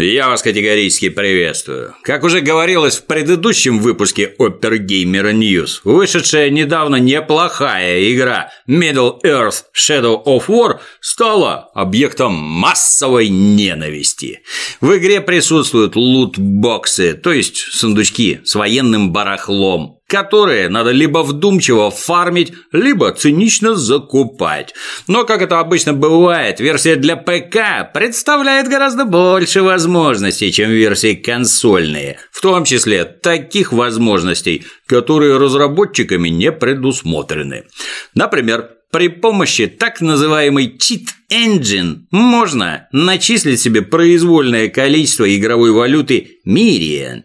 Я вас категорически приветствую. Как уже говорилось в предыдущем выпуске Opera News, вышедшая недавно неплохая игра Middle Earth Shadow of War стала объектом массовой ненависти. В игре присутствуют лут-боксы, то есть сундучки с военным барахлом, которые надо либо вдумчиво фармить, либо цинично закупать. Но, как это обычно бывает, версия для ПК представляет гораздо больше возможностей, чем версии консольные, в том числе таких возможностей, которые разработчиками не предусмотрены. Например, при помощи так называемой cheat engine можно начислить себе произвольное количество игровой валюты Mirian.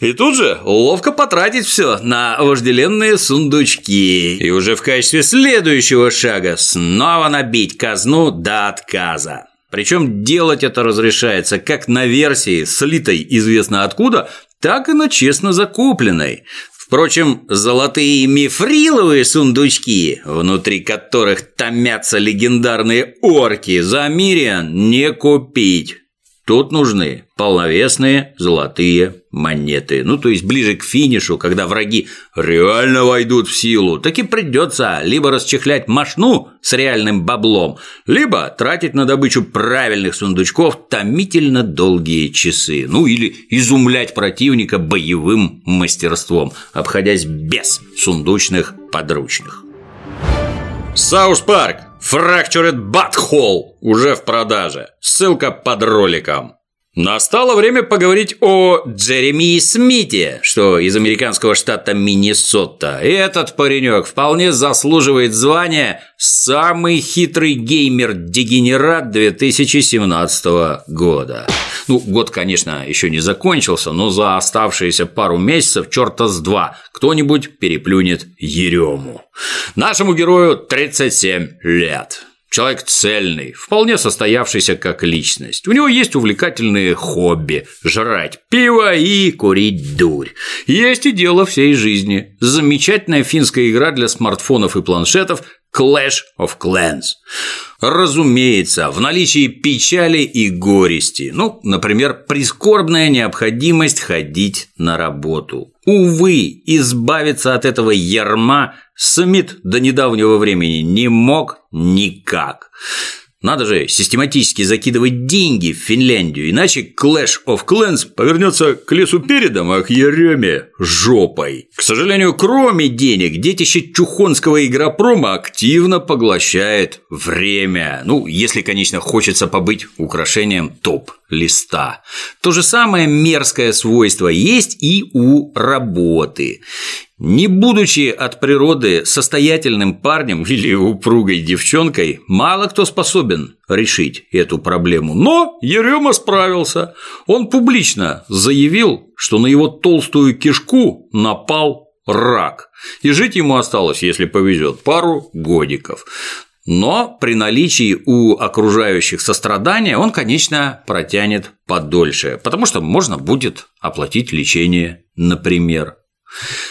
И тут же ловко потратить все на вожделенные сундучки. И уже в качестве следующего шага снова набить казну до отказа. Причем делать это разрешается как на версии, слитой известно откуда, так и на честно закупленной. Впрочем, золотые мифриловые сундучки, внутри которых томятся легендарные орки, за Мириан не купить. Тут нужны полновесные золотые монеты. Ну, то есть ближе к финишу, когда враги реально войдут в силу, так и придется либо расчехлять машну с реальным баблом, либо тратить на добычу правильных сундучков томительно долгие часы. Ну, или изумлять противника боевым мастерством, обходясь без сундучных подручных. South Park Fractured But Whole уже в продаже. Ссылка под роликом. Настало время поговорить о Джереми Смите, что из американского штата Миннесота. Этот паренек вполне заслуживает звания «Самый хитрый геймер-дегенерат 2017 года». Ну, год, конечно, еще не закончился, но за оставшиеся пару месяцев черта с два кто-нибудь переплюнет Ерему. Нашему герою 37 лет. Человек цельный, вполне состоявшийся как личность. У него есть увлекательные хобби – жрать пиво и курить дурь. Есть и дело всей жизни. Замечательная финская игра для смартфонов и планшетов Clash of Clans. Разумеется, в наличии печали и горести. Ну, например, прискорбная необходимость ходить на работу. Увы, избавиться от этого ярма Смит до недавнего времени не мог никак. Надо же систематически закидывать деньги в Финляндию, иначе Clash of Clans повернется к лесу передом, а к Ереме – жопой. К сожалению, кроме денег, детище чухонского игропрома активно поглощает время. Ну, если, конечно, хочется побыть украшением топ-листа. То же самое мерзкое свойство есть и у работы. Не будучи от природы состоятельным парнем или упругой девчонкой, мало кто способен решить эту проблему. Но Ерема справился. Он публично заявил, что на его толстую кишку напал рак. И жить ему осталось, если повезет, пару годиков. Но при наличии у окружающих сострадания он, конечно, протянет подольше, потому что можно будет оплатить лечение, например.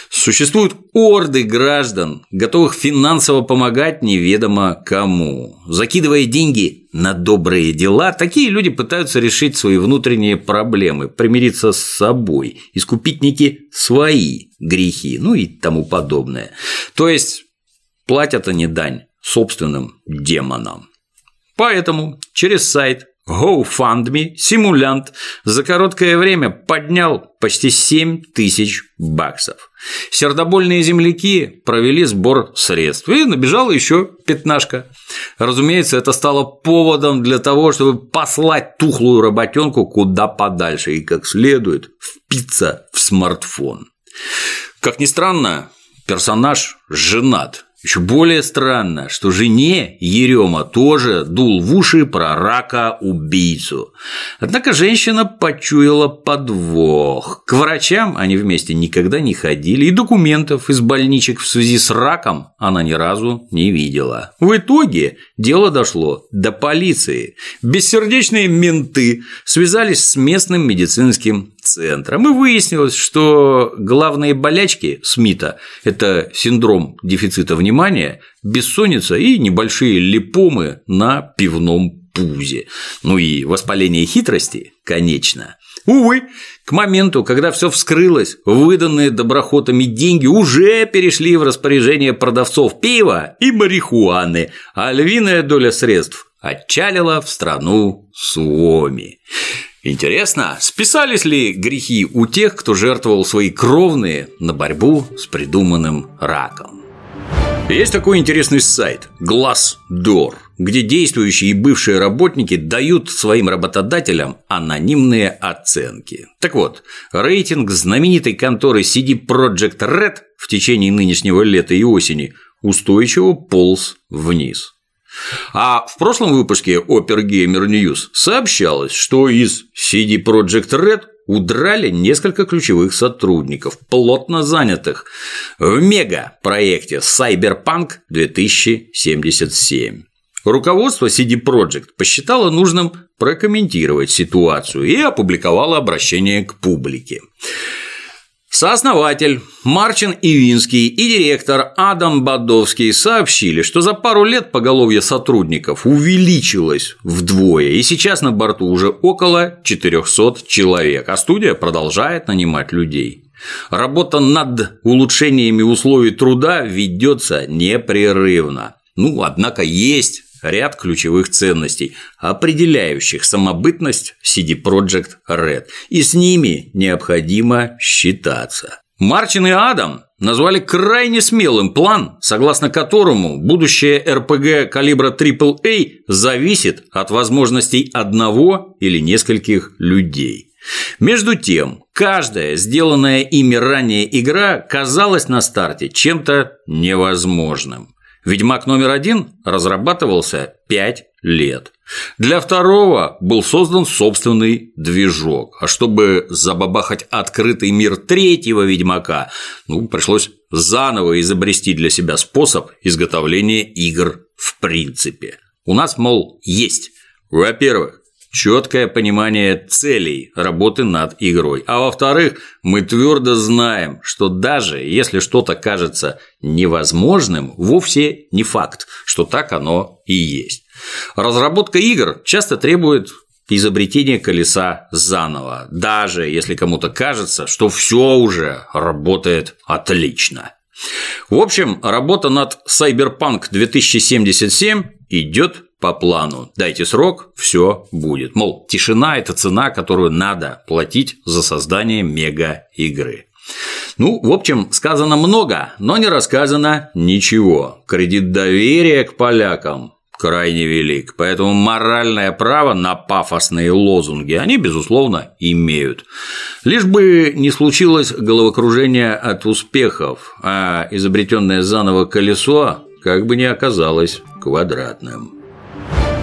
Существуют орды граждан, готовых финансово помогать неведомо кому. Закидывая деньги на добрые дела, такие люди пытаются решить свои внутренние проблемы, примириться с собой, искупить некие свои грехи, ну и тому подобное. То есть платят они дань собственным демонам. Поэтому через сайт GoFundMe симулянт за короткое время поднял почти 7 тысяч баксов. Сердобольные земляки провели сбор средств, и набежала еще пятнашка. Разумеется, это стало поводом для того, чтобы послать тухлую работенку куда подальше и как следует впиться в смартфон. Как ни странно, персонаж женат, еще более странно, что жене Ерема тоже дул в уши про рака-убийцу. Однако женщина почуяла подвох. К врачам они вместе никогда не ходили, и документов из больничек в связи с раком она ни разу не видела. В итоге дело дошло до полиции. Бессердечные менты связались с местным медицинским центром, и выяснилось, что главные болячки Смита – это синдром дефицита внимания, бессонница и небольшие липомы на пивном пузе. Ну и воспаление хитрости, конечно. Увы, к моменту, когда все вскрылось, выданные доброхотами деньги уже перешли в распоряжение продавцов пива и марихуаны, а львиная доля средств отчалила в страну Суоми. Интересно, списались ли грехи у тех, кто жертвовал свои кровные на борьбу с придуманным раком? Есть такой интересный сайт Glassdoor, где действующие и бывшие работники дают своим работодателям анонимные оценки. Так вот, рейтинг знаменитой конторы CD Projekt Red в течение нынешнего лета и осени устойчиво полз вниз. А в прошлом выпуске Opera Gamer News сообщалось, что из CD Projekt Red удрали несколько ключевых сотрудников, плотно занятых в мега-проекте Cyberpunk 2077. Руководство CD Projekt посчитало нужным прокомментировать ситуацию и опубликовало обращение к публике. Сооснователь Марчин Ивинский и директор Адам Бадовский сообщили, что за пару лет поголовье сотрудников увеличилось вдвое, и сейчас на борту уже около 400 человек, а студия продолжает нанимать людей. Работа над улучшениями условий труда ведется непрерывно. Ну, однако есть ряд ключевых ценностей, определяющих самобытность CD Projekt Red, и с ними необходимо считаться. Мартин и Адам назвали крайне смелым план, согласно которому будущее РПГ калибра AAA зависит от возможностей одного или нескольких людей. Между тем, каждая сделанная ими ранее игра казалась на старте чем-то невозможным. Ведьмак номер один разрабатывался 5 лет. Для второго был создан собственный движок, а чтобы забабахать открытый мир третьего Ведьмака, ну, пришлось заново изобрести для себя способ изготовления игр в принципе. У нас, мол, есть, во-первых, четкое понимание целей работы над игрой. А во-вторых, мы твердо знаем, что даже если что-то кажется невозможным, вовсе не факт, что так оно и есть. Разработка игр часто требует изобретения колеса заново, даже если кому-то кажется, что все уже работает отлично. В общем, работа над Cyberpunk 2077 идет по плану. Дайте срок, все будет. Мол, тишина – это цена, которую надо платить за создание мега-игры. Ну, в общем, сказано много, но не рассказано ничего. Кредит доверия к полякам крайне велик, поэтому моральное право на пафосные лозунги они, безусловно, имеют. Лишь бы не случилось головокружение от успехов, а изобретенное заново колесо как бы не оказалось квадратным.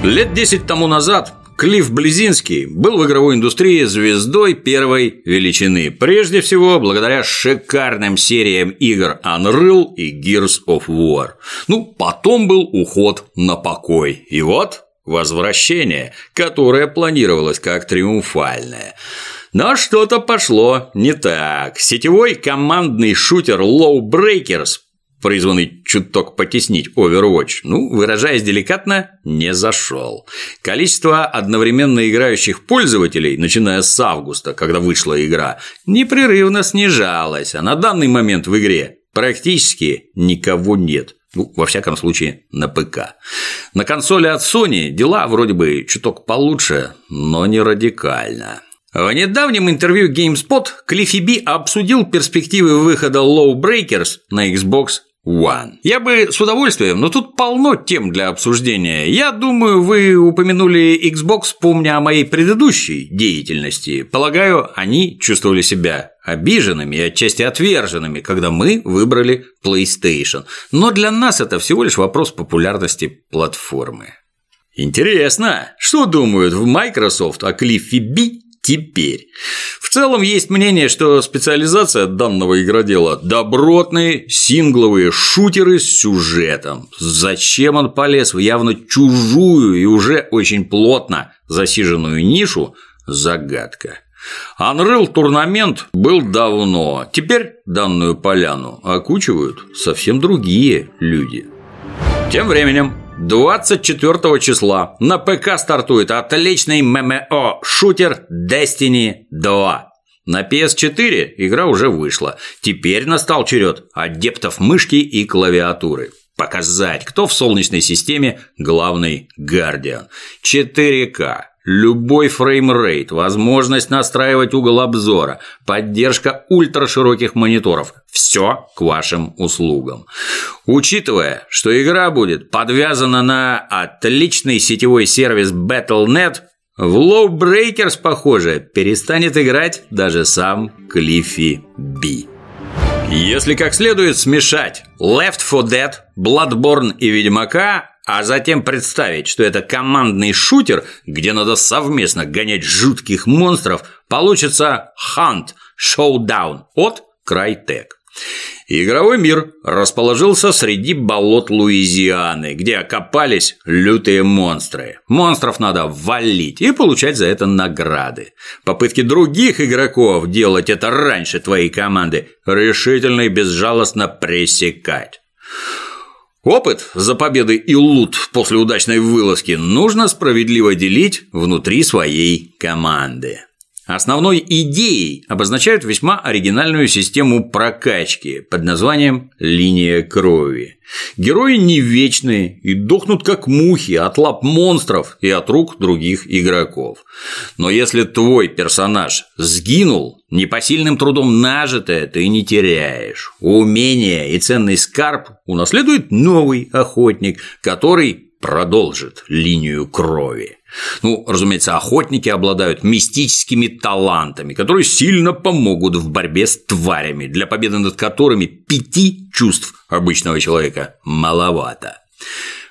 Лет 10 тому назад Клифф Близинский был в игровой индустрии звездой первой величины, прежде всего благодаря шикарным сериям игр Unreal и Gears of War. Ну, потом был уход на покой. И вот возвращение, которое планировалось как триумфальное. Но что-то пошло не так. Сетевой командный шутер Low Breakers призванный чуток потеснить Overwatch, ну, выражаясь деликатно, не зашел. Количество одновременно играющих пользователей, начиная с августа, когда вышла игра, непрерывно снижалось, а на данный момент в игре практически никого нет. Ну, во всяком случае, на ПК. На консоли от Sony дела вроде бы чуток получше, но не радикально. В недавнем интервью GameSpot Клиффи Би обсудил перспективы выхода Low Breakers на Xbox One. Я бы с удовольствием, но тут полно тем для обсуждения. Я думаю, вы упомянули Xbox, помня о моей предыдущей деятельности. Полагаю, они чувствовали себя обиженными и отчасти отверженными, когда мы выбрали PlayStation. Но для нас это всего лишь вопрос популярности платформы. Интересно, что думают в Microsoft о Клиффи Би теперь. Целом есть мнение, что специализация данного игродела – добротные сингловые шутеры с сюжетом. Зачем он полез в явно чужую и уже очень плотно засиженную нишу – загадка. Unreal турнамент был давно, теперь данную поляну окучивают совсем другие люди. Тем временем 24 числа на ПК стартует отличный ММО-шутер Destiny 2. На PS4 игра уже вышла. Теперь настал черед адептов мышки и клавиатуры. Показать, кто в Солнечной системе главный Guardian. 4К, Любой framerate, возможность настраивать угол обзора, поддержка ультрашироких мониторов – все к вашим услугам. Учитывая, что игра будет подвязана на отличный сетевой сервис Battle.net, в Low Breakers, похоже, перестанет играть даже сам Клиффи Би. Если как следует смешать Left 4 Dead, Bloodborne и Ведьмака, а затем представить, что это командный шутер, где надо совместно гонять жутких монстров, получится Hunt Showdown от Crytek. Игровой мир расположился среди болот Луизианы, где окопались лютые монстры. Монстров надо валить и получать за это награды. Попытки других игроков делать это раньше твоей команды решительно и безжалостно пресекать. Опыт за победы и лут после удачной вылазки нужно справедливо делить внутри своей команды. Основной идеей обозначают весьма оригинальную систему прокачки под названием «линия крови». Герои не вечные и дохнут как мухи от лап монстров и от рук других игроков. Но если твой персонаж сгинул, непосильным трудом нажитое ты не теряешь. Умение и ценный скарб унаследует новый охотник, который продолжит линию крови. Ну, разумеется, охотники обладают мистическими талантами, которые сильно помогут в борьбе с тварями, для победы над которыми пяти чувств обычного человека маловато.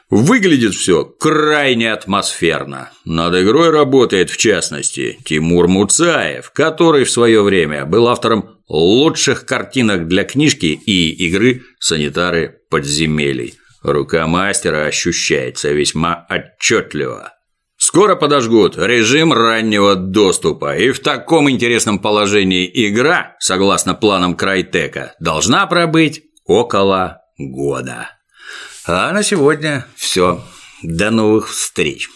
Выглядит все крайне атмосферно. Над игрой работает, в частности, Тимур Муцаев, который в свое время был автором лучших картинок для книжки и игры «Санитары подземелий». Рука мастера ощущается весьма отчетливо. Скоро подожгут режим раннего доступа, и в таком интересном положении игра, согласно планам Крайтека, должна пробыть около года. А на сегодня все. До новых встреч.